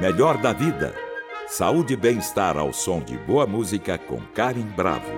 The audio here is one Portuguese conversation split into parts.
Melhor da vida. Saúde e bem-estar ao som de boa música com Karen Bravo.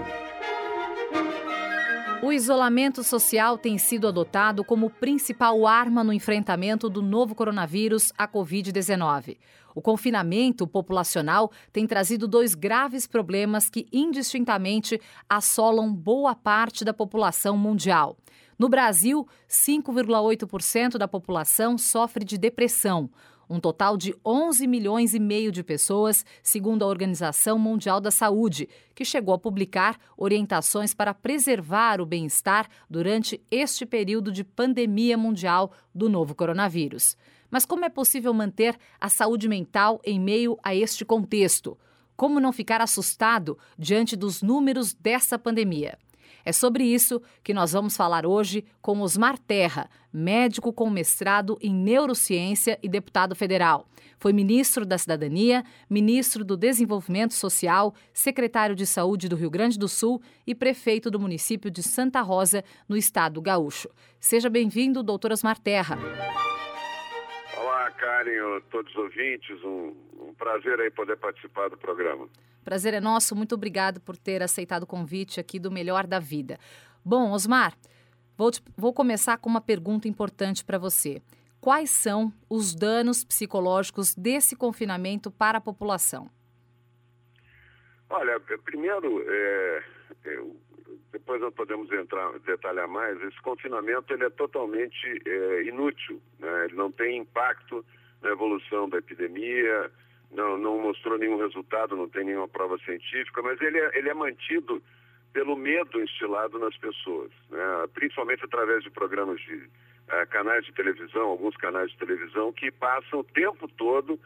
O isolamento social tem sido adotado como principal arma no enfrentamento do novo coronavírus, a Covid-19. O confinamento populacional tem trazido dois graves problemas que indistintamente assolam boa parte da população mundial. No Brasil, 5,8% da população sofre de depressão. Um total de 11 milhões e meio de pessoas, segundo a Organização Mundial da Saúde, que chegou a publicar orientações para preservar o bem-estar durante este período de pandemia mundial do novo coronavírus. Mas como é possível manter a saúde mental em meio a este contexto? Como não ficar assustado diante dos números dessa pandemia? É sobre isso que nós vamos falar hoje com Osmar Terra, médico com mestrado em neurociência e deputado federal. Foi ministro da Cidadania, ministro do Desenvolvimento Social, secretário de Saúde do Rio Grande do Sul e prefeito do município de Santa Rosa, no estado gaúcho. Seja bem-vindo, doutor Osmar Terra. Olá, Karen, todos os ouvintes. Um, um prazer aí poder participar do programa. Prazer é nosso. Muito obrigado por ter aceitado o convite aqui do Melhor da Vida. Bom, Osmar, vou, te, vou começar com uma pergunta importante para você. Quais são os danos psicológicos desse confinamento para a população? Olha, primeiro, é, é, depois nós podemos entrar detalhar mais. Esse confinamento ele é totalmente é, inútil, né? ele não tem impacto na evolução da epidemia, não, não mostrou nenhum resultado, não tem nenhuma prova científica, mas ele é, ele é mantido pelo medo instilado nas pessoas, né? principalmente através de programas de uh, canais de televisão, alguns canais de televisão que passam o tempo todo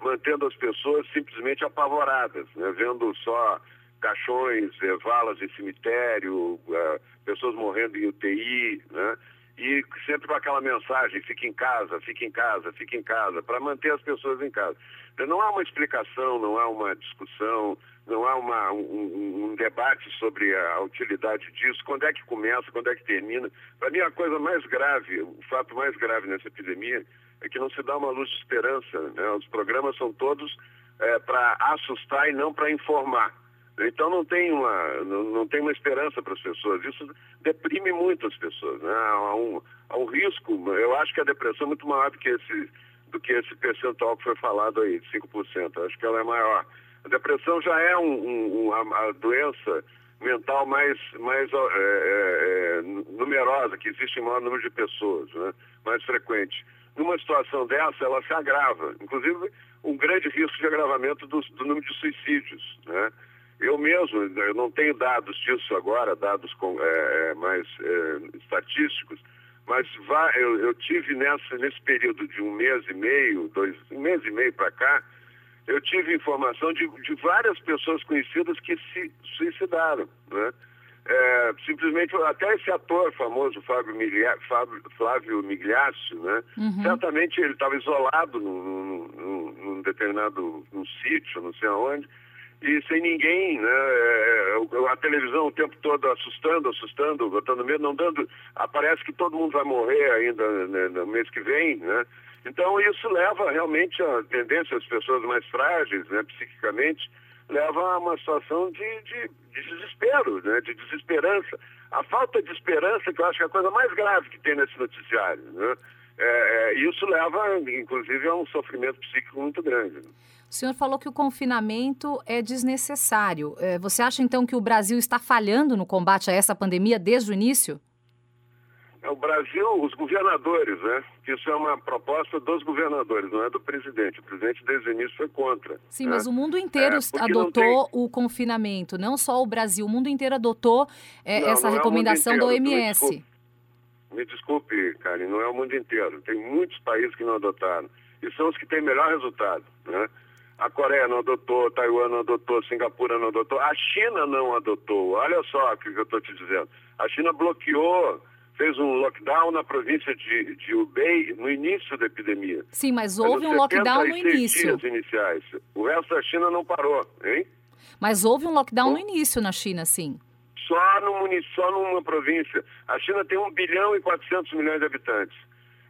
mantendo as pessoas simplesmente apavoradas, né? vendo só caixões, eh, valas em cemitério, uh, pessoas morrendo em UTI, né? E sempre com aquela mensagem, fique em casa, fique em casa, fique em casa, para manter as pessoas em casa. Então, não há uma explicação, não há uma discussão, não há uma, um, um, debate sobre a utilidade disso, quando é que começa, quando é que termina. Para mim, a coisa mais grave, o fato mais grave nessa epidemia é que não se dá uma luz de esperança. Né? Os programas são todos é, para assustar e não para informar. Então não tem uma, não, não tem uma esperança para as pessoas. Isso deprime muito as pessoas. Né? Há, um, há um risco, eu acho que a depressão é muito maior do que esse, do que esse percentual que foi falado aí, de 5%. Eu acho que ela é maior. A depressão já é um, um, uma doença mental mais, mais é, é, é, numerosa, que existe em maior número de pessoas, né? mais frequente. Numa situação dessa, ela se agrava. Inclusive, um grande risco de agravamento do, do número de suicídios. Né? Eu mesmo, eu não tenho dados disso agora, dados com, é, é mais é, estatísticos, mas vá, eu, eu, tive nessa, nesse período de um mês e meio, dois, um mês e meio para cá, eu tive informação de, de várias pessoas conhecidas que se suicidaram, né? É, simplesmente até esse ator famoso Flávio, Miglia, Flávio, Flávio Migliaccio, né? Uhum. Certamente ele estava isolado num, num, num determinado num sítio, não sei aonde, e sem ninguém, né? É, é, a televisão o tempo todo assustando, assustando, botando medo, não dando. Aparece que todo mundo vai morrer ainda né, no mês que vem, né? Então isso leva realmente a tendência as pessoas mais frágeis, né, psiquicamente, leva a uma situação de, de, de desespero, né, de desesperança. A falta de esperança, que eu acho que é a coisa mais grave que tem nesse noticiário, né? É, é, isso leva, inclusive, a um sofrimento psíquico muito grande. O senhor falou que o confinamento é desnecessário. É, você acha então que o Brasil está falhando no combate a essa pandemia desde o início? É o Brasil, os governadores, né? Isso é uma proposta dos governadores, não é do presidente. O presidente desde o início foi contra. Sim, né? mas o mundo inteiro é, adotou tem... o confinamento, não só o Brasil. O mundo inteiro adotou é, não, essa não recomendação é da OMS. Me desculpe, me desculpe, Karen, não é o mundo inteiro. Tem muitos países que não adotaram. E são os que têm melhor resultado, né? A Coreia não adotou, Taiwan não adotou, Singapura não adotou, a China não adotou. Olha só o que eu estou te dizendo. A China bloqueou, fez um lockdown na província de, de Hubei no início da epidemia. Sim, mas houve um lockdown no início. dias iniciais. O resto da China não parou, hein? Mas houve um lockdown Bom, no início na China, sim. Só, no, só numa província. A China tem 1 bilhão e 400 milhões de habitantes.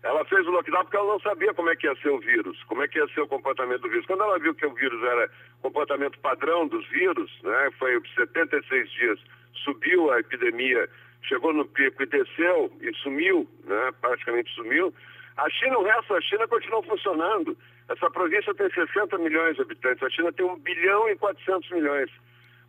Ela fez o lockdown porque ela não sabia como é que ia ser o vírus, como é que ia ser o comportamento do vírus. Quando ela viu que o vírus era comportamento padrão dos vírus, né, foi 76 dias, subiu a epidemia, chegou no pico e desceu e sumiu, né, praticamente sumiu. A China, o resto da China continua funcionando. Essa província tem 60 milhões de habitantes, a China tem 1 bilhão e 400 milhões.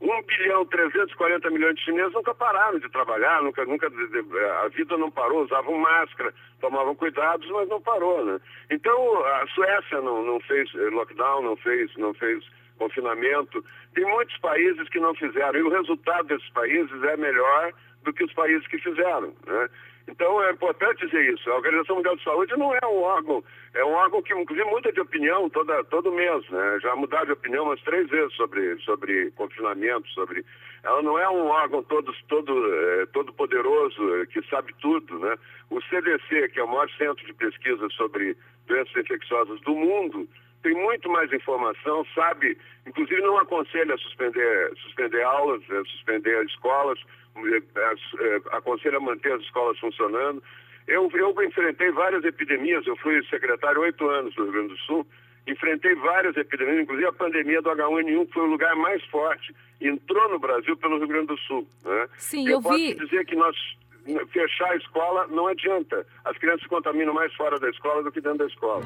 1 bilhão 340 milhões de chineses nunca pararam de trabalhar, nunca, nunca a vida não parou, usavam máscara, tomavam cuidados, mas não parou, né? Então a Suécia não, não fez eh, lockdown, não fez, não fez confinamento. Tem muitos países que não fizeram, e o resultado desses países é melhor do que os países que fizeram, né? Então é importante dizer isso. A Organização Mundial de Saúde não é um órgão, é um órgão que inclusive muda de opinião toda, todo mês, né? Já mudaram de opinião umas três vezes sobre, sobre confinamento, sobre. Ela não é um órgão todo, todo, é, todo poderoso, é, que sabe tudo, né? O CDC, que é o maior centro de pesquisa sobre doenças infecciosas do mundo, tem muito mais informação, sabe, inclusive não aconselha suspender, suspender aulas, é, suspender escolas, é, aconselha manter as escolas funcionando. Eu, eu enfrentei várias epidemias, eu fui secretário oito anos do Rio Grande do Sul, enfrentei várias epidemias, inclusive a pandemia do H1N1, que foi o lugar mais forte, entrou no Brasil pelo Rio Grande do Sul. Né? Sim, eu, eu posso vi... dizer que nós fechar a escola não adianta. As crianças se contaminam mais fora da escola do que dentro da escola.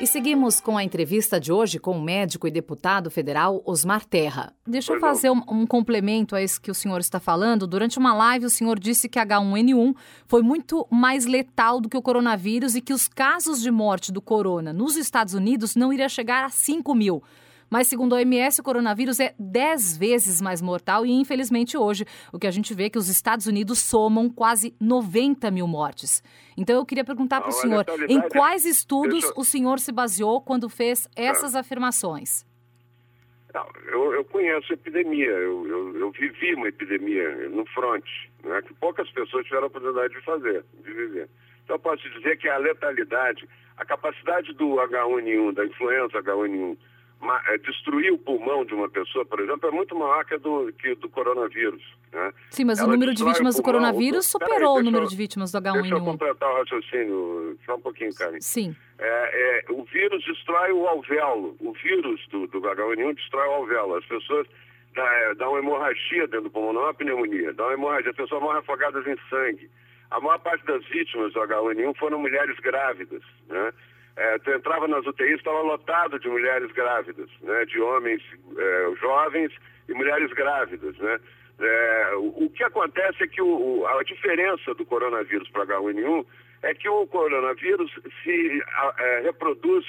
E seguimos com a entrevista de hoje com o médico e deputado federal Osmar Terra. Deixa eu fazer um, um, complemento a isso que o senhor está falando. Durante uma live, o senhor disse que H1N1 foi muito mais letal do que o coronavírus e que os casos de morte do corona nos Estados Unidos não iria chegar a 5 mil. Mas, segundo a OMS, o coronavírus é 10 vezes mais mortal e, infelizmente, hoje, o que a gente vê é que os Estados Unidos somam quase 90 mil mortes. Então, eu queria perguntar para o senhor, em quais estudos eu... o senhor se baseou quando fez essas ah. afirmações? Não, eu, eu, conheço epidemia, eu, eu, eu, vivi uma epidemia no front, né, que poucas pessoas tiveram a oportunidade de fazer, de viver. Então, eu posso dizer que a letalidade, a capacidade do H1N1, da influenza H1N1, é, destruir o pulmão de uma pessoa, por exemplo, é muito maior que do, que do coronavírus. Né? Sim, mas Ela o número de vítimas do coronavírus superou o número eu, de vítimas do H1N1. Deixa eu completar o raciocínio, só um pouquinho, Karen. Sim. É, é, o vírus destrói o alvéolo. O vírus do, do H1N1 destrói o alvéolo. As pessoas dá, dá uma hemorragia dentro do pulmão, não é uma pneumonia, dá uma hemorragia. As pessoas morrem afogadas em sangue. A maior parte das vítimas do H1N1 foram mulheres grávidas, né? É, tu entrava nas UTIs, estava lotado de mulheres grávidas, né, de homens é, jovens e mulheres grávidas. Né? É, o, o, que acontece é que o, a diferença do coronavírus para H1N1 é que o coronavírus se a, é, reproduz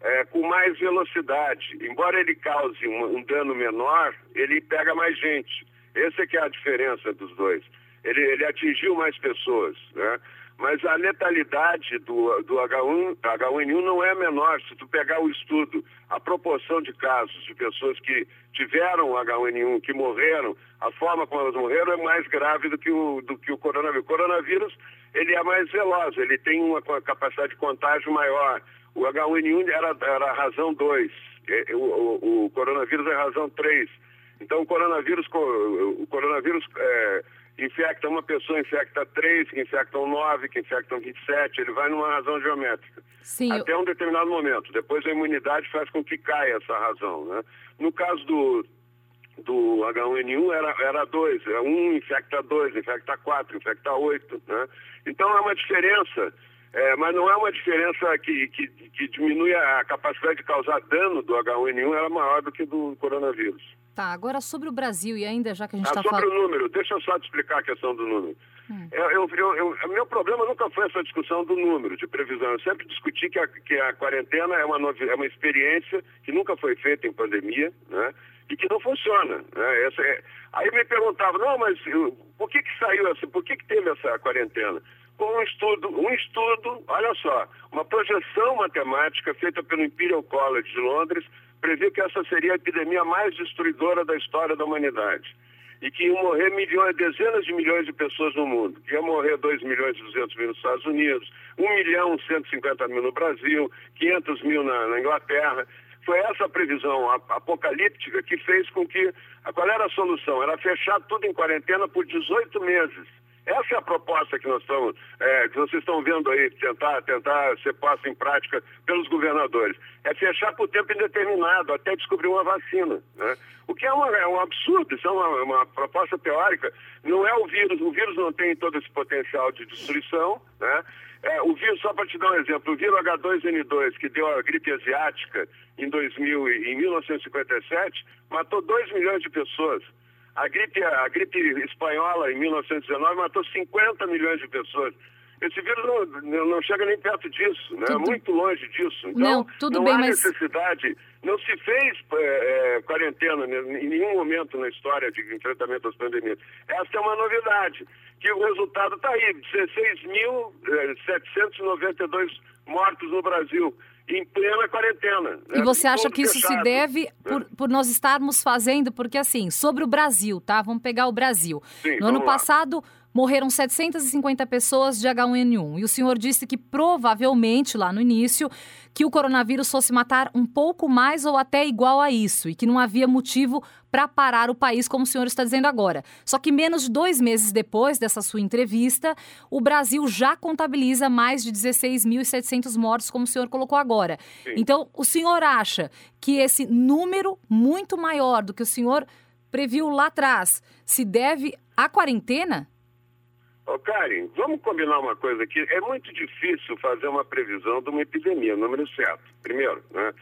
é, com mais velocidade. Embora ele cause um, um, dano menor, ele pega mais gente. Essa é que é a diferença dos dois. Ele, ele atingiu mais pessoas. Né? Mas a letalidade do, do H1, H1N1 não é menor. Se tu pegar o estudo, a proporção de casos de pessoas que tiveram H1N1, que morreram, a forma como elas morreram é mais grave do que o, do que o coronavírus. O coronavírus, ele é mais veloz, ele tem uma capacidade de contágio maior. O H1N1 era, era a razão 2, o, o, o coronavírus é a razão 3. Então, o coronavírus, o coronavírus é, infecta uma pessoa, infecta três, que infectam nove, que infectam 27, ele vai numa razão geométrica. Sim, até eu... um determinado momento. Depois a imunidade faz com que caia essa razão. Né? No caso do, do H1N1 era, era dois, é um infecta dois, infecta quatro, infecta oito. Né? Então é uma diferença, é, mas não é uma diferença que, que, que diminui a capacidade de causar dano do H1N1, era maior do que do coronavírus. Tá, agora sobre o Brasil, e ainda já que a gente está ah, falando... Sobre o número, deixa eu só te explicar a questão do número. Hum. Eu, eu, eu, meu problema nunca foi essa discussão do número de previsão. Eu sempre discuti que a, que a quarentena é uma, é uma experiência que nunca foi feita em pandemia, né? E que não funciona. Né? Essa é... Aí me perguntava, não, mas por que, que saiu essa, por que, que teve essa quarentena? Com um estudo, um estudo, olha só, uma projeção matemática feita pelo Imperial College de Londres, previu que essa seria a epidemia mais destruidora da história da humanidade. E que iam morrer milhões, dezenas de milhões de pessoas no mundo. Que morrer 2 milhões e 200 mil nos Estados Unidos, 1 milhão e 150 mil no Brasil, 500 mil na, na Inglaterra. Foi essa previsão apocalíptica que fez com que. Qual era a solução? Era fechar tudo em quarentena por 18 meses Essa é a proposta que nós estamos, é, que vocês estão vendo aí, tentar, tentar ser posta em prática pelos governadores. É fechar por tempo indeterminado, até descobrir uma vacina. Né? O que é, uma, é, um absurdo, isso é uma, uma, proposta teórica. Não é o vírus, o vírus não tem todo esse potencial de destruição. Né? É, o vírus, só para te dar um exemplo, o vírus H2N2, que deu a gripe asiática em, 2000, em 1957, matou 2 milhões de pessoas. A gripe, a gripe espanhola, em 1919, matou 50 milhões de pessoas. Esse vírus não, não chega nem perto disso, né? Tudo... muito longe disso. Então, não, tudo não bem, há mas... necessidade. Não se fez é, é, quarentena em nenhum momento na história de enfrentamento das pandemias. Essa é uma novidade, que o resultado está aí, 16.792 é, mortos no Brasil em plena quarentena. Né? E você acha que isso fechado, se deve né? por, por, nós estarmos fazendo, porque assim, sobre o Brasil, tá? Vamos pegar o Brasil. Sim, no ano lá. passado, morreram 750 pessoas de H1N1. E o senhor disse que provavelmente, lá no início, que o coronavírus fosse matar um pouco mais ou até igual a isso, e que não havia motivo para parar o país, como o senhor está dizendo agora. Só que menos de dois meses depois dessa sua entrevista, o Brasil já contabiliza mais de 16.700 mortos, como o senhor colocou agora. Sim. Então, o senhor acha que esse número muito maior do que o senhor previu lá atrás se deve à quarentena? Ô, Karen, vamos combinar uma coisa aqui. É muito difícil fazer uma previsão de uma epidemia, número certo. Primeiro, né?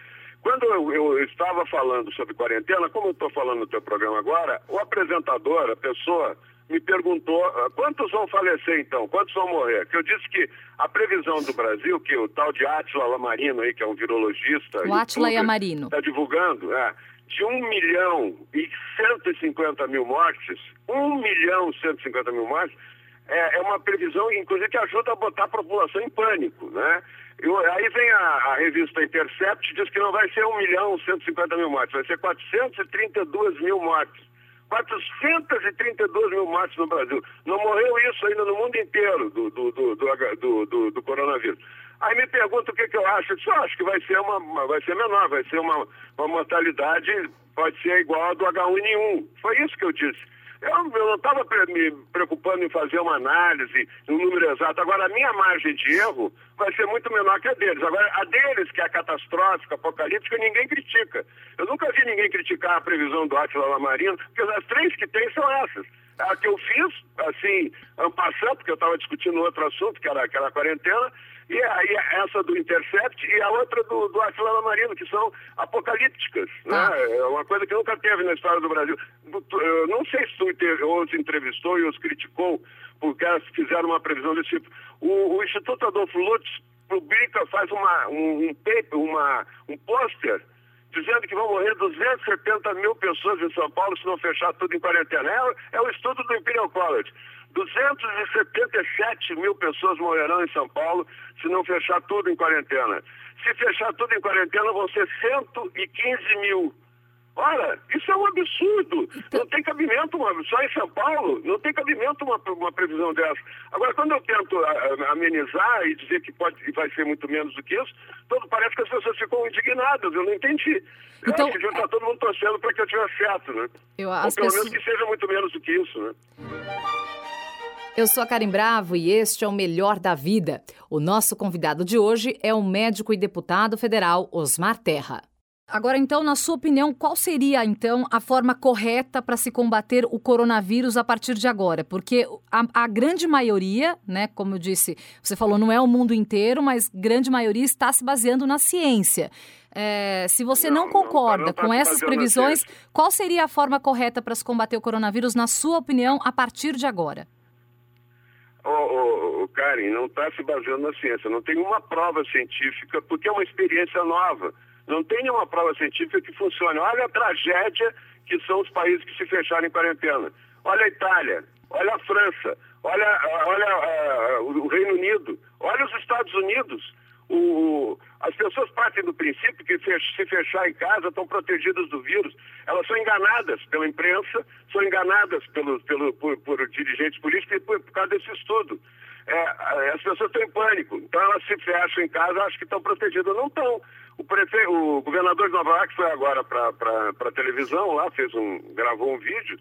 Quando eu, eu estava falando sobre quarentena, como eu estou falando no teu programa agora, o apresentador, a pessoa, me perguntou ah, quantos vão falecer então, quantos vão morrer? Que eu disse que a previsão do Brasil, que o tal de Átila Lamarino aí, que é um virologista... O Átila Lamarino. Está divulgando, é, de 1 milhão e 150 mil mortes, 1 milhão e 150 mil mortes, é, é, uma previsão, inclusive, que ajuda a botar a população em pânico, né? Eu, aí vem a, a, revista Intercept diz que não vai ser 1 milhão 150 mil mortes, vai ser 432 mil mortes. 432 mil mortes no Brasil. Não morreu isso ainda no mundo inteiro do, do, do, do, do, coronavírus. Aí me pergunta o que, que eu acho. Eu, disse, eu acho que vai ser, uma, vai ser menor, vai ser uma, uma mortalidade, pode ser igual a do H1N1. Foi isso que eu disse. Eu, eu não estava me preocupando em fazer uma análise, um número exato. Agora, a minha margem de erro vai ser muito menor que a deles. Agora, a deles, que é catastrófica, apocalíptica, ninguém critica. Eu nunca vi ninguém criticar a previsão do Átila Lamarino, porque as três que tem são essas. A que eu fiz, assim, passando, porque eu estava discutindo outro assunto, que era, que era a quarentena, e aí essa do Intercept e a outra do, do Atila Marino, que são apocalípticas. Né? Ah. É uma coisa que nunca teve na história do Brasil. Eu não sei se tu os entrevistou e os criticou porque elas fizeram uma previsão desse tipo. O, o Instituto Adolfo Lutz publica, faz uma, um, um paper, uma, um pôster dizendo que vão morrer 270 mil pessoas em São Paulo se não fechar tudo em quarentena. É, é o estudo do Imperial College. 277 mil pessoas morrerão em São Paulo se não fechar tudo em quarentena. Se fechar tudo em quarentena, vão ser 115 mil. Ora, isso é um absurdo. Então... Não tem cabimento, uma, só em São Paulo, não tem cabimento uma, uma previsão dessa. Agora, quando eu tento a, a, amenizar e dizer que pode, vai ser muito menos do que isso, todo, parece que as pessoas ficam indignadas. Eu não entendi. Então... acho que está todo mundo torcendo para que eu tivesse certo, né? Eu, Ou pelo pessoas... menos que seja muito menos do que isso, né? Eu sou a Karen Bravo e este é o Melhor da Vida. O nosso convidado de hoje é o médico e deputado federal Osmar Terra. Agora, então, na sua opinião, qual seria, então, a forma correta para se combater o coronavírus a partir de agora? Porque a, a, grande maioria, né, como eu disse, você falou, não é o mundo inteiro, mas grande maioria está se baseando na ciência. É, se você não, não concorda não, não tá com essas previsões, qual seria a forma correta para se combater o coronavírus, na sua opinião, a partir de agora? Ô, ô, ô Karen, não está se baseando na ciência. Não tem uma prova científica, porque é uma experiência nova. Não tem nenhuma prova científica que funcione. Olha a tragédia que são os países que se fecharam em quarentena. Olha a Itália, olha a França, olha, olha uh, o Reino Unido, olha os Estados Unidos. O, as pessoas partem do princípio que se fechar em casa estão protegidas do vírus. Elas são enganadas pela imprensa, são enganadas pelo, pelo, por, por dirigentes políticos por, por causa desse estudo. É, as pessoas estão em pânico, então elas se fecham em casa, acham que estão protegidas. Não estão. O, prefe... o governador de Nova York foi agora para a televisão, lá fez um, gravou um vídeo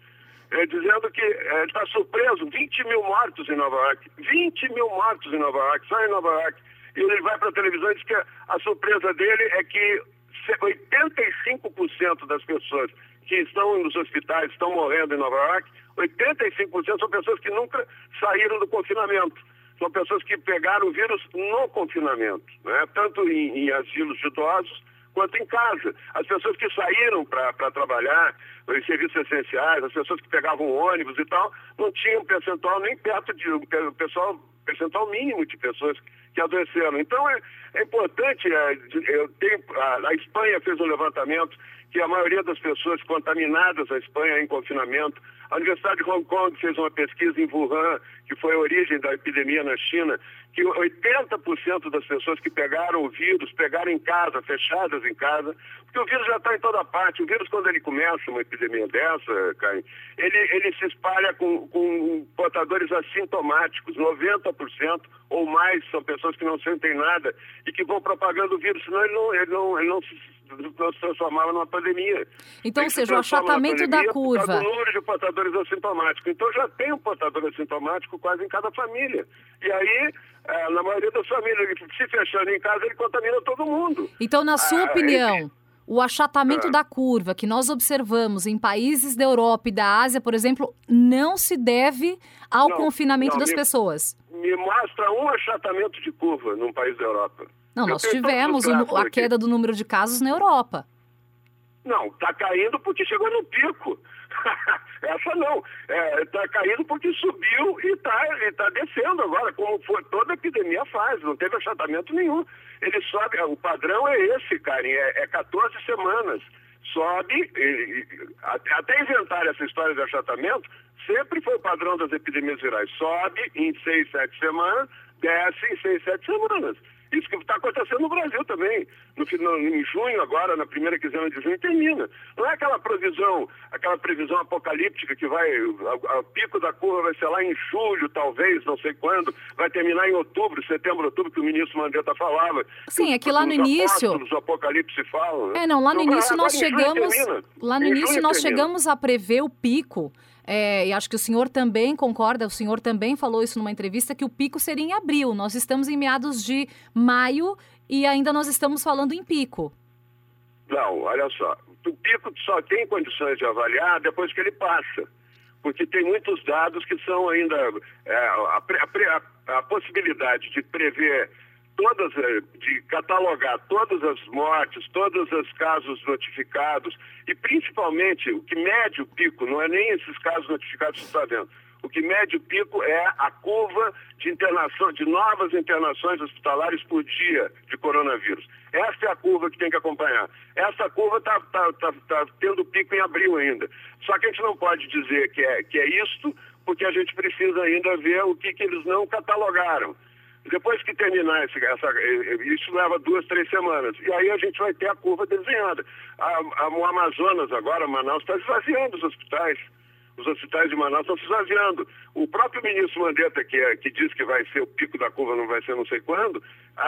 é, dizendo que está é, surpreso, 20 mil mortos em Nova York. 20 mil mortos em Nova York, só em Nova York. E ele vai para a televisão e diz que a surpresa dele é que 85% das pessoas que estão nos hospitais, estão morrendo em Nova York, 85% são pessoas que nunca saíram do confinamento. São pessoas que pegaram o vírus no confinamento, né? tanto em, em asilos de idosos quanto em casa. As pessoas que saíram para trabalhar em serviços essenciais, as pessoas que pegavam ônibus e tal, não tinham percentual nem perto de o pessoal percentual mínimo de pessoas que adoeceram. Então é, é importante, é, eu tenho, a, Espanha fez um levantamento que a maioria das pessoas contaminadas na Espanha em confinamento. A Universidade de Hong Kong fez uma pesquisa em Wuhan, que foi a origem da epidemia na China, que 80% das pessoas que pegaram o vírus pegaram em casa, fechadas em casa, porque o vírus já está em toda parte. O vírus, quando ele começa uma epidemia dessa, Caio, ele, ele se espalha com, com portadores assintomáticos. 90% ou mais são pessoas que não sentem nada e que vão propagando o vírus, senão ele não, ele não, ele não se não se transformava numa pandemia. Então, ou seja, o achatamento da curva. O número de portadores assintomáticos. Então, já tem um portador assintomático quase em cada família. E aí, é, na maioria das famílias, se fechando em casa, ele contamina todo mundo. Então, na sua ah, opinião. O achatamento ah. da curva que nós observamos em países da Europa e da Ásia, por exemplo, não se deve ao não, confinamento não, das me, pessoas. Me mostra um achatamento de curva num país da Europa. Não, nós tivemos o, a queda do número de casos na Europa. Não, está caindo porque chegou no pico. Essa não. Está é, caindo porque subiu e está tá descendo agora, como foi, toda epidemia faz, não teve achatamento nenhum. Ele sobe, o padrão é esse, Karen, é, é 14 semanas. Sobe, e, e, até inventar essa história de achatamento, sempre foi o padrão das epidemias virais. Sobe em 6, 7 semanas, desce em 6, 7 semanas. Isso que está acontecendo no Brasil também. No, no, em junho, agora, na primeira quinzena de junho, termina. Não é aquela previsão, aquela previsão apocalíptica que vai, o pico da curva vai ser lá em julho, talvez, não sei quando, vai terminar em outubro, setembro, outubro, que o ministro Mandetta falava. Sim, é que lá no início. Os apocalipse falam. Né? É, não, lá no então, início nós chegamos. Lá no início nós termina. chegamos a prever o pico é, e acho que o senhor também concorda, o senhor também falou isso numa entrevista, que o pico seria em abril. Nós estamos em meados de maio e ainda nós estamos falando em pico. Não, olha só. O pico só tem condições de avaliar depois que ele passa. Porque tem muitos dados que são ainda. É, a, a, a possibilidade de prever todas, eh, de catalogar todas as mortes, todos os casos notificados e principalmente o que mede o pico, não é nem esses casos notificados que está vendo. O que mede o pico é a curva de internação, de novas internações hospitalares por dia de coronavírus. Essa é a curva que tem que acompanhar. Essa curva está tá, tá, tá tendo pico em abril ainda. Só que a gente não pode dizer que é, que é isto, porque a gente precisa ainda ver o que, que eles não catalogaram. Depois que terminar esse, essa, isso leva duas, três semanas. E aí a gente vai ter a curva desenhada. A, a, o Amazonas agora, Manaus, está esvaziando os hospitais. Os hospitais de Manaus estão se esvaziando. O próprio ministro Mandetta, que, é, que diz que vai ser o pico da curva, não vai ser não sei quando,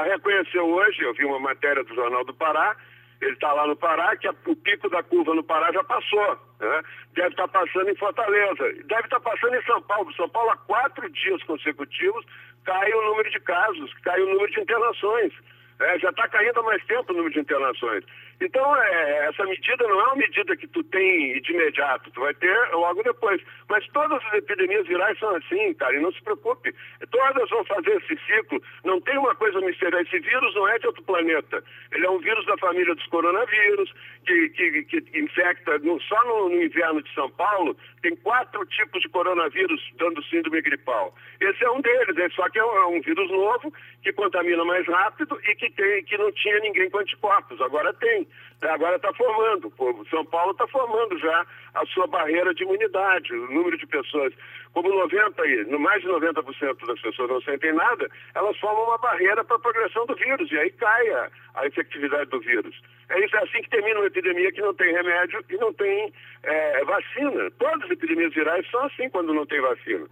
reconheceu hoje, eu vi uma matéria do Jornal do Pará, ele está lá no Pará, que o pico da curva no Pará já passou. Né? Deve estar tá passando em Fortaleza. Deve estar tá passando em São Paulo. São Paulo, há quatro dias consecutivos, cai o número de casos, cai o número de internações. É, já está caindo há mais tempo o número de internações. Então, é, essa medida não é uma medida que tu tem de imediato, tu vai ter logo depois. Mas todas as epidemias virais são assim, cara, e não se preocupe. Todas vão fazer esse ciclo. Não tem uma coisa misteriosa. Esse vírus não é de outro planeta. Ele é um vírus da família dos coronavírus, que, que, que infecta, no, só no, no, inverno de São Paulo, tem quatro tipos de coronavírus dando síndrome gripal. Esse é um deles, é só que é um, é um vírus novo, que contamina mais rápido e que, tem, que não tinha ninguém com anticorpos. Agora tem. Agora está formando. São Paulo está formando já a sua barreira de imunidade. O número de pessoas, como 90, mais de 90% das pessoas não sentem nada, elas formam uma barreira para a progressão do vírus. E aí cai a, a efetividade do vírus. É isso é assim que termina uma epidemia que não tem remédio e não tem é, vacina. Todas as epidemias virais são assim quando não tem vacina.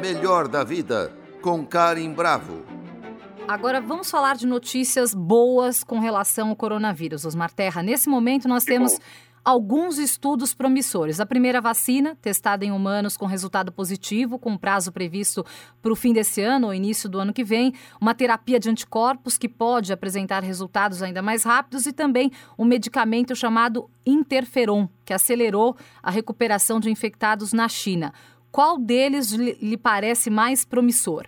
Melhor da vida com Karim Bravo. Agora vamos falar de notícias boas com relação ao coronavírus, Osmar Terra. Nesse momento nós temos alguns estudos promissores. A primeira vacina, testada em humanos com resultado positivo, com prazo previsto para o fim desse ano ou início do ano que vem. Uma terapia de anticorpos que pode apresentar resultados ainda mais rápidos e também um medicamento chamado interferon, que acelerou a recuperação de infectados na China. Qual deles lhe parece mais promissor?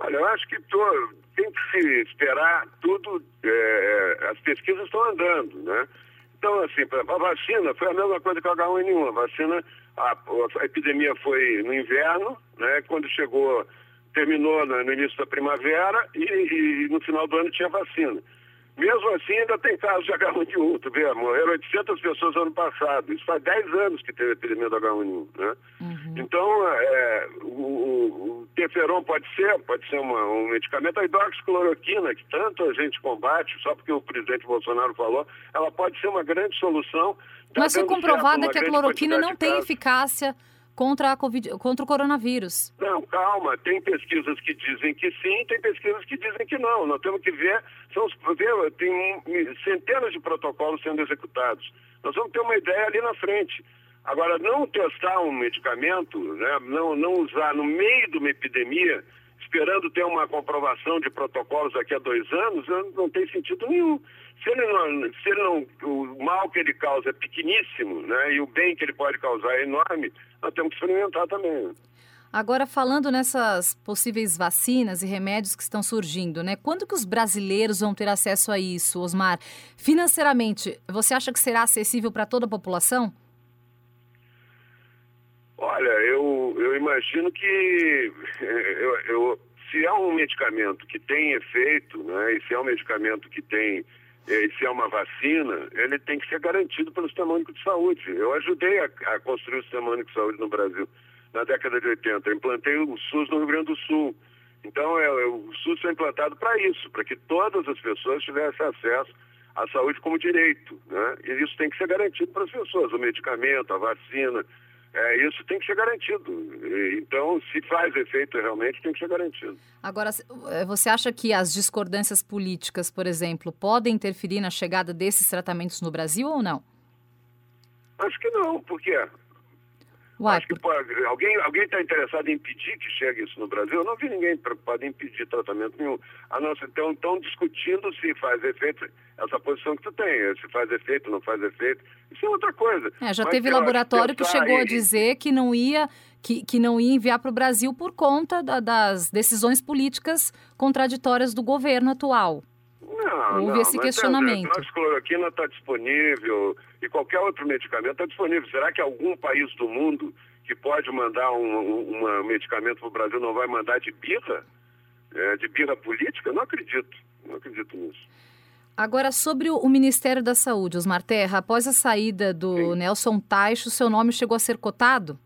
Olha, eu acho que tô, tem que se esperar tudo, é, as pesquisas estão andando, né? Então, assim, a vacina foi a mesma coisa que o H1N1. A vacina, a, a epidemia foi no inverno, né? Quando chegou, terminou no, no início da primavera e, e, no final do ano tinha vacina. Mesmo assim, ainda tem casos de H1N1, tu vê, morreram 800 pessoas no ano passado. Isso faz 10 anos que teve a epidemia do H1N1, né? Uhum. Então, é, o, o teferon pode ser, pode ser uma, um medicamento. A hidroxicloroquina, que tanto a gente combate, só porque o presidente Bolsonaro falou, ela pode ser uma grande solução. Tá Mas foi comprovado que a cloroquina não tem eficácia contra, a COVID, contra o coronavírus. Não, calma. Tem pesquisas que dizem que sim, tem pesquisas que dizem que não. Nós temos que ver, são, ver tem centenas de protocolos sendo executados. Nós vamos ter uma ideia ali na frente. Agora, não testar um medicamento, né, não, não usar no meio de uma epidemia, esperando ter uma comprovação de protocolos daqui a dois anos, não tem sentido nenhum. Se ele não, se ele não, o mal que ele causa é pequeníssimo, né, e o bem que ele pode causar é enorme, nós temos que experimentar também. Agora, falando nessas possíveis vacinas e remédios que estão surgindo, né? Quando que os brasileiros vão ter acesso a isso, Osmar? Financeiramente, você acha que será acessível para toda a população? Olha, eu, eu imagino que eu, eu, se é um medicamento que tem efeito, né, e se é um medicamento que tem, e se é uma vacina, ele tem que ser garantido pelo Sistema Único de Saúde. Eu ajudei a, a construir o Sistema Único de Saúde no Brasil na década de 80. Eu implantei o SUS no Rio Grande do Sul. Então, é, é o SUS foi implantado para isso, para que todas as pessoas tivessem acesso à saúde como direito. Né? E isso tem que ser garantido para as pessoas, o medicamento, a vacina, é, isso tem que ser garantido. Então, se faz efeito realmente, tem que ser garantido. Agora, é, você acha que as discordâncias políticas, por exemplo, podem interferir na chegada desses tratamentos no Brasil ou não? Acho que não, porque Uai, Acho que alguém alguém está interessado em impedir que chegue isso no Brasil? Eu não vi ninguém preocupado em impedir tratamento nenhum. A nossa, então, estão discutindo se faz efeito, essa posição que tu tem, se faz efeito, não faz efeito. Isso é outra coisa. É, já Mas teve laboratório que, chegou a dizer que não ia que, que não ia enviar para o Brasil por conta da, das decisões políticas contraditórias do governo atual. Não, Houve não, esse questionamento. A cloroquina está disponível e qualquer outro medicamento está disponível. Será que algum país do mundo que pode mandar um, um, um medicamento para o Brasil não vai mandar de birra? É, de birra política? Não acredito. Não acredito nisso. Agora, sobre o Ministério da Saúde, Osmar Terra, após a saída do Sim. Nelson Taixo, seu nome chegou a ser cotado?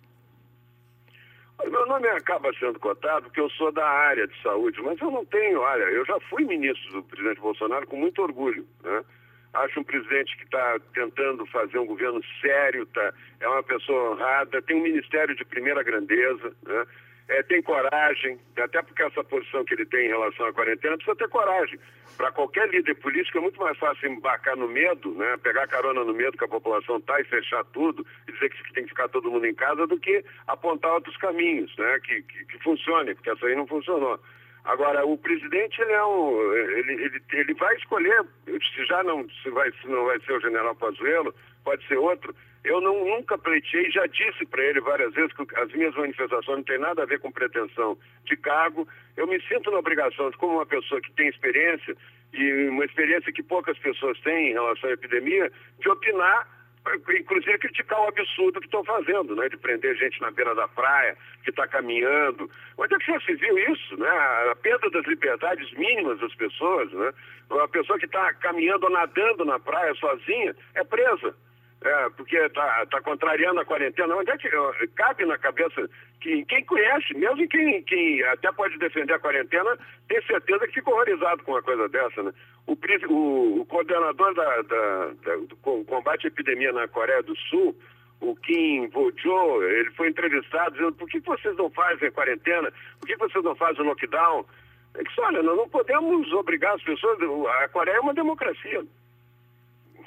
Meu nome acaba sendo cotado porque eu sou da área de saúde, mas eu não tenho, olha, eu já fui ministro do presidente Bolsonaro com muito orgulho, né? Acho um presidente que está tentando fazer um governo sério, tá, é uma pessoa honrada, tem um ministério de primeira grandeza, né? é, tem coragem, até porque essa posição que ele tem em relação à quarentena precisa ter coragem. Para qualquer líder político é muito mais fácil embarcar no medo, né, pegar carona no medo que a população está e fechar tudo, e dizer que tem que ficar todo mundo em casa, do que apontar outros caminhos né, que, que, que funcionem, porque essa aí não funcionou. Agora, o presidente ele é um, ele, ele, ele vai escolher, se já não se, vai, se não vai ser o general Pazuello, pode ser outro, eu não, nunca pleitei, já disse para ele várias vezes que as minhas manifestações não têm nada a ver com pretensão de cargo. Eu me sinto na obrigação, de, como uma pessoa que tem experiência, e uma experiência que poucas pessoas têm em relação à epidemia, de opinar, inclusive criticar o absurdo que estão fazendo, né? De prender gente na beira da praia, que está caminhando. Onde é que já se viu isso, né? A perda das liberdades mínimas das pessoas, né? Uma pessoa que está caminhando ou nadando na praia sozinha é presa é, porque está tá contrariando a quarentena. Onde é que cabe na cabeça que quem conhece, mesmo quem, quem até pode defender a quarentena, tem certeza que fica horrorizado com uma coisa dessa, né? O, o, o coordenador da, da, da, do combate à epidemia na Coreia do Sul, o Kim Vojo, ele foi entrevistado dizendo por que vocês não fazem a quarentena, por que vocês não fazem o lockdown? Ele disse, olha, nós não podemos obrigar as pessoas, a Coreia é uma democracia.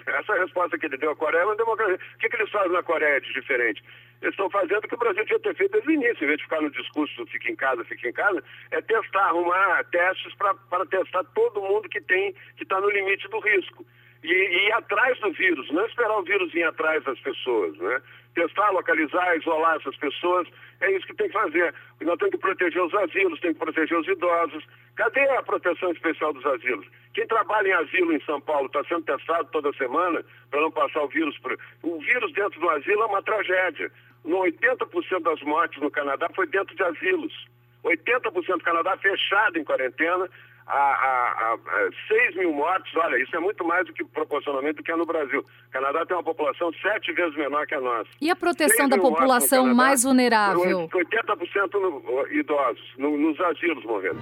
Essa resposta que ele deu à Coreia é uma democracia. O que, que eles fazem na Coreia de diferente? Eles estão fazendo o que o Brasil tinha ter feito desde o início, em vez de ficar no discurso fica em casa, fica em casa, é testar, arrumar testes para testar todo mundo que tem, que está no limite do risco. E, e ir atrás do vírus, não esperar o vírus vir atrás das pessoas, né? Testar, localizar, isolar essas pessoas, é isso que tem que fazer. Nós temos que proteger os asilos, tem que proteger os idosos. Cadê a proteção especial dos asilos? Quem trabalha em asilo em São Paulo está sendo testado toda semana para não passar o vírus. Pra... O vírus dentro do asilo é uma tragédia. No 80% das mortes no Canadá foi dentro de asilos. 80% do Canadá fechado em quarentena, a, a, a, 6 mil mortes, olha, isso é muito mais do que proporcionalmente do que é no Brasil. O Canadá tem uma população sete vezes menor que a nossa. E a proteção da população Canadá, mais vulnerável? 80% no, idosos, no, nos asilos morrendo.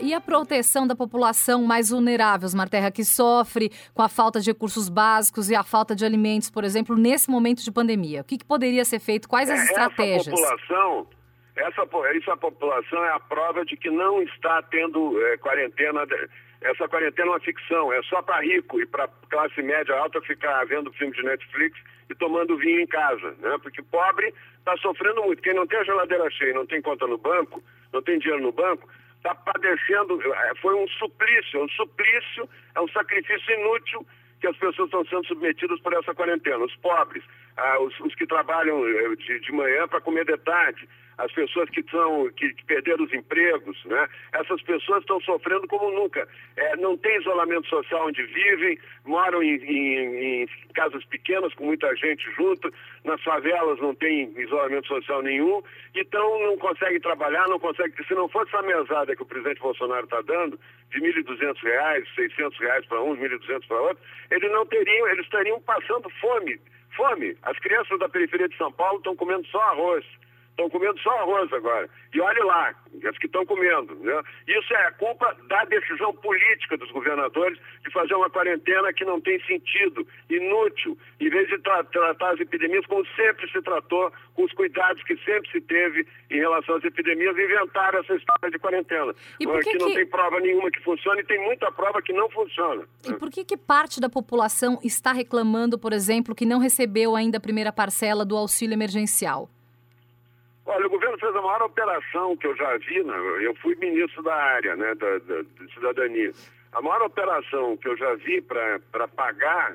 E a proteção da população mais vulnerável, Marterra, que sofre com a falta de recursos básicos e a falta de alimentos, por exemplo, nesse momento de pandemia? O que, que poderia ser feito? Quais as é, estratégias? Essa população, essa, essa população é a prova de que não está tendo é, quarentena. Essa quarentena é uma ficção, é só para rico e para classe média alta ficar vendo filme de Netflix e tomando vinho em casa, né? Porque pobre está sofrendo muito. Quem não tem a geladeira cheia, não tem conta no banco, não tem dinheiro no banco, está padecendo, é, foi um suplício, é um suplício, é um sacrifício inútil que as pessoas estão sendo submetidas por essa quarentena. Os pobres, ah, os, os, que trabalham eh, de, de manhã para comer de tarde, as pessoas que, são, que, que, perderam os empregos, né? essas pessoas estão sofrendo como nunca. É, não tem isolamento social onde vivem, moram em, em, em, casas pequenas com muita gente junto, nas favelas não tem isolamento social nenhum, então não conseguem trabalhar, não conseguem. Se não fosse essa mesada que o presidente Bolsonaro está dando, de R$ 1.200, 600 reais para uns, R$ 1.200 para outros, eles não teriam, eles estariam passando fome. Fome. As crianças da periferia de São Paulo estão comendo só arroz estão comendo só arroz agora. E olhe lá, as que estão comendo. Né? Isso é culpa da decisão política dos governadores de fazer uma quarentena que não tem sentido, inútil, em vez de tra tratar as epidemias como sempre se tratou, com os cuidados que sempre se teve em relação às epidemias, inventaram essa história de quarentena. E por que, que não tem prova nenhuma que funcione e tem muita prova que não funciona. E por que, que parte da população está reclamando, por exemplo, que não recebeu ainda a primeira parcela do auxílio emergencial? Olha, o governo fez a maior operação que eu já vi, né? eu fui ministro da área né, da, da, de cidadania. A maior operação que eu já vi para pagar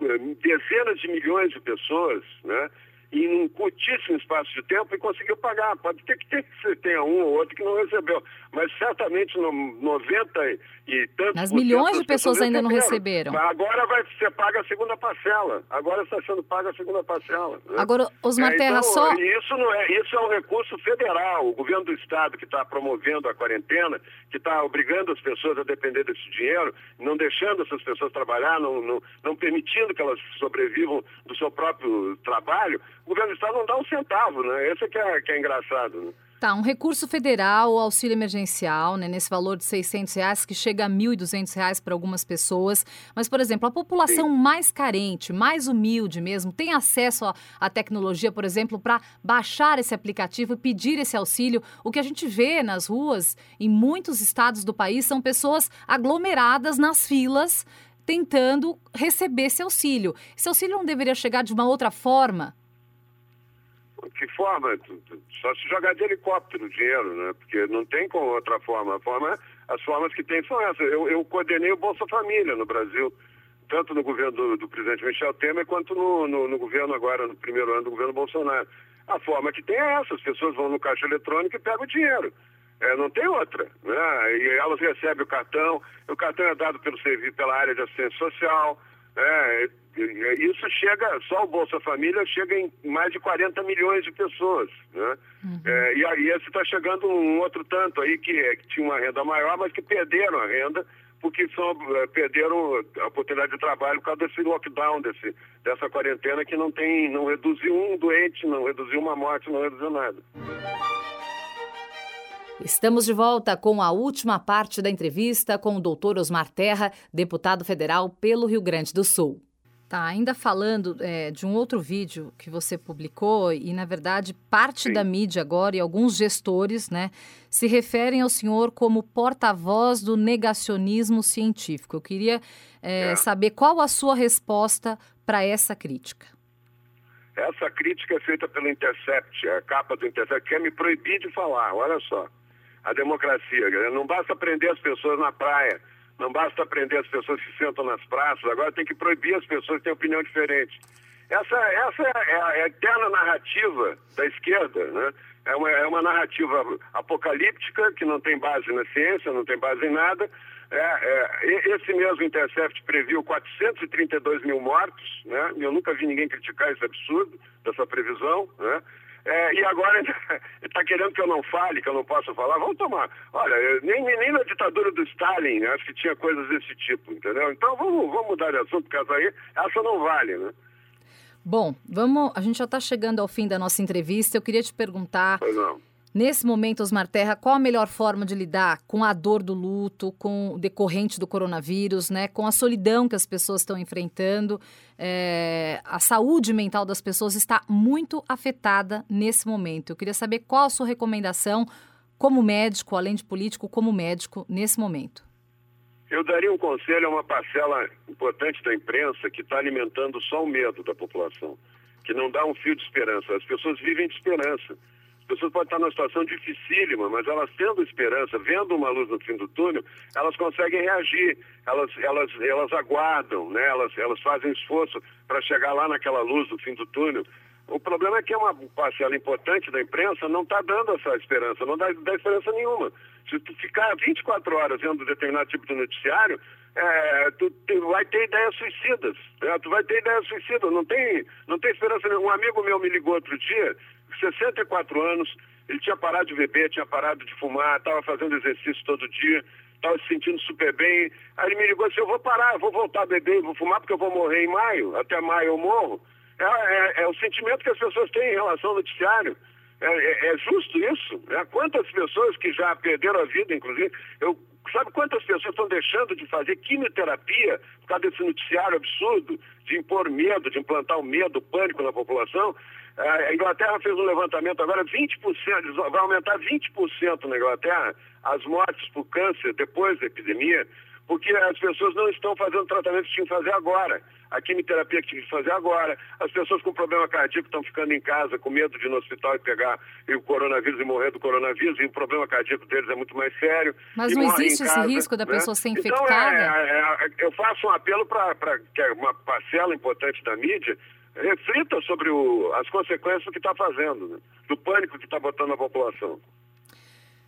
eh, dezenas de milhões de pessoas, né? Em um curtíssimo espaço de tempo e conseguiu pagar. Pode ter que ter que tenha um ou outro que não recebeu, mas certamente no 90 e tantos Mas milhões de pessoas, pessoas ainda não receberam. Agora vai ser paga a segunda parcela. Agora está sendo paga a segunda parcela. Né? Agora, Osmar é, Terra, então, só... Isso, não é, isso é um recurso federal. O governo do Estado que está promovendo a quarentena, que está obrigando as pessoas a depender desse dinheiro, não deixando essas pessoas trabalhar, não, não, não permitindo que elas sobrevivam do seu próprio trabalho, o governo do Estado não dá um centavo, né? Esse é que é, que é engraçado, né? Tá, um recurso federal, o auxílio emergencial, né, nesse valor de 600 reais, que chega a 1.200 reais para algumas pessoas. Mas, por exemplo, a população Sim. mais carente, mais humilde mesmo, tem acesso à tecnologia, por exemplo, para baixar esse aplicativo e pedir esse auxílio. O que a gente vê nas ruas, em muitos estados do país, são pessoas aglomeradas nas filas, tentando receber esse auxílio. Esse auxílio não deveria chegar de uma outra forma? Que forma? Só se jogar de helicóptero o dinheiro, né? Porque não tem com outra forma. Forma as formas que tem são essas. Eu, eu coordenei o Bolsa Família no Brasil, tanto no governo do, do presidente Michel Temer quanto no, no, no, governo agora, no primeiro ano do governo Bolsonaro. A forma que tem é essa, as pessoas vão no caixa eletrônico e pegam o dinheiro. É, não tem outra. Né? E elas recebem o cartão, o cartão é dado pelo serviço, pela área de assistência social, é, isso chega, só o Bolsa Família chega em mais de 40 milhões de pessoas. Né? Uhum. É, e aí esse está chegando um outro tanto aí que, que, tinha uma renda maior, mas que perderam a renda porque é, perderam a oportunidade de trabalho por causa desse lockdown, desse, dessa quarentena que não tem, não reduziu um doente, não reduziu uma morte, não reduziu nada. Estamos de volta com a última parte da entrevista com o doutor Osmar Terra, deputado federal pelo Rio Grande do Sul. Tá, ainda falando é, de um outro vídeo que você publicou, e na verdade parte Sim. da mídia agora e alguns gestores né, se referem ao senhor como porta-voz do negacionismo científico. Eu queria é, é. saber qual a sua resposta para essa crítica. Essa crítica é feita pelo Intercept, a capa do Intercept, quer me proibir de falar, olha só. A democracia, não basta prender as pessoas na praia não basta prender as pessoas que sentam nas praças, agora tem que proibir as pessoas que têm opinião diferente. Essa, essa é a eterna narrativa da esquerda, né? É uma, é uma narrativa apocalíptica que não tem base na ciência, não tem base em nada. É, é, esse mesmo Intercept previu 432 mil mortos, né? Eu nunca vi ninguém criticar esse absurdo dessa previsão, né? É, e agora ele está querendo que eu não fale, que eu não possa falar. Vamos tomar. Olha, nem, nem na ditadura do Stalin, acho que tinha coisas desse tipo, entendeu? Então vamos, vamos mudar de assunto, porque aí essa não vale, né? Bom, vamos. A gente já está chegando ao fim da nossa entrevista. Eu queria te perguntar. Pois não. Nesse momento, Osmar Terra, qual a melhor forma de lidar com a dor do luto, com o decorrente do coronavírus, né, com a solidão que as pessoas estão enfrentando? É, a saúde mental das pessoas está muito afetada nesse momento. Eu queria saber qual a sua recomendação como médico, além de político, como médico, nesse momento. Eu daria um conselho a uma parcela importante da imprensa que está alimentando só o medo da população, que não dá um fio de esperança. As pessoas vivem de esperança. As pessoas podem estar numa situação dificílima, mas elas tendo esperança, vendo uma luz no fim do túnel, elas conseguem reagir, elas, elas, elas aguardam, né? elas, elas fazem esforço para chegar lá naquela luz do fim do túnel. O problema é que uma parcela importante da imprensa não está dando essa esperança, não dá, dá, esperança nenhuma. Se tu ficar 24 horas vendo determinado tipo de noticiário, é, tu, tu, vai ter ideias suicidas. Né? Tu vai ter ideias suicidas, não tem, não tem esperança nenhuma. Um amigo meu me ligou outro dia 64 anos, ele tinha parado de beber, tinha parado de fumar, estava fazendo exercício todo dia, estava se sentindo super bem. Aí ele me ligou assim, eu vou parar, vou voltar a beber, vou fumar porque eu vou morrer em maio, até maio eu morro. É, é, é o sentimento que as pessoas têm em relação ao noticiário. É, é, é justo isso? Né? Quantas pessoas que já perderam a vida, inclusive, eu Sabe quantas pessoas estão deixando de fazer quimioterapia por causa desse noticiário absurdo de impor medo, de implantar o medo, o pânico na população? A Inglaterra fez um levantamento agora, 20%, vai aumentar 20% na Inglaterra as mortes por câncer depois da epidemia, porque as pessoas não estão fazendo o tratamento que tinham que fazer agora. A quimioterapia que tinham que fazer agora. As pessoas com problema cardíaco estão ficando em casa com medo de ir no hospital e pegar o coronavírus e morrer do coronavírus, e o problema cardíaco deles é muito mais sério. Mas não existe esse risco da né? pessoa ser infectada? Então, é, é, é, eu faço um apelo para que uma parcela importante da mídia reflita sobre o, as consequências do que está fazendo, né? do pânico que está botando a população.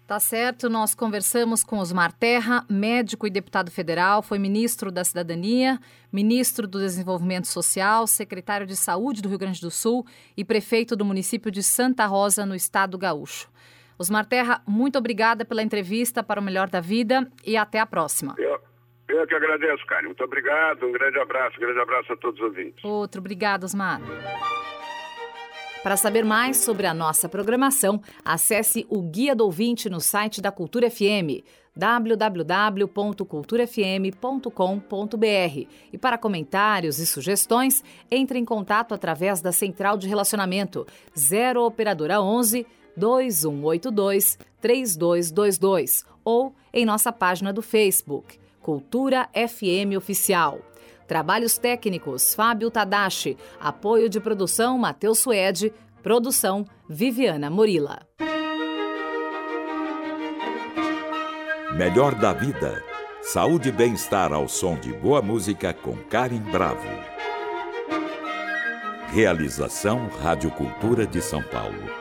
Tá certo, nós conversamos com Osmar Terra, médico e deputado federal, foi ministro da Cidadania, ministro do Desenvolvimento Social, secretário de Saúde do Rio Grande do Sul e prefeito do município de Santa Rosa, no estado gaúcho. Osmar Terra, muito obrigada pela entrevista para o Melhor da Vida e até a próxima. Eu, eu que agradeço, Karen. Muito obrigado, um grande abraço, um grande abraço a todos os ouvintes. Outro, obrigado, Osmar. Para saber mais sobre a nossa programação, acesse o Guia do Ouvinte no site da Cultura FM, www.culturafm.com.br. E para comentários e sugestões, entre em contato através da Central de Relacionamento 0 Operadora 11 2182 3222 ou em nossa página do Facebook, Cultura FM Oficial. Trabalhos técnicos Fábio Tadashi. Apoio de produção Matheus Suede. Produção Viviana Morila. Melhor da vida. Saúde e bem-estar ao som de boa música com Karen Bravo. Realização Rádio Cultura de São Paulo.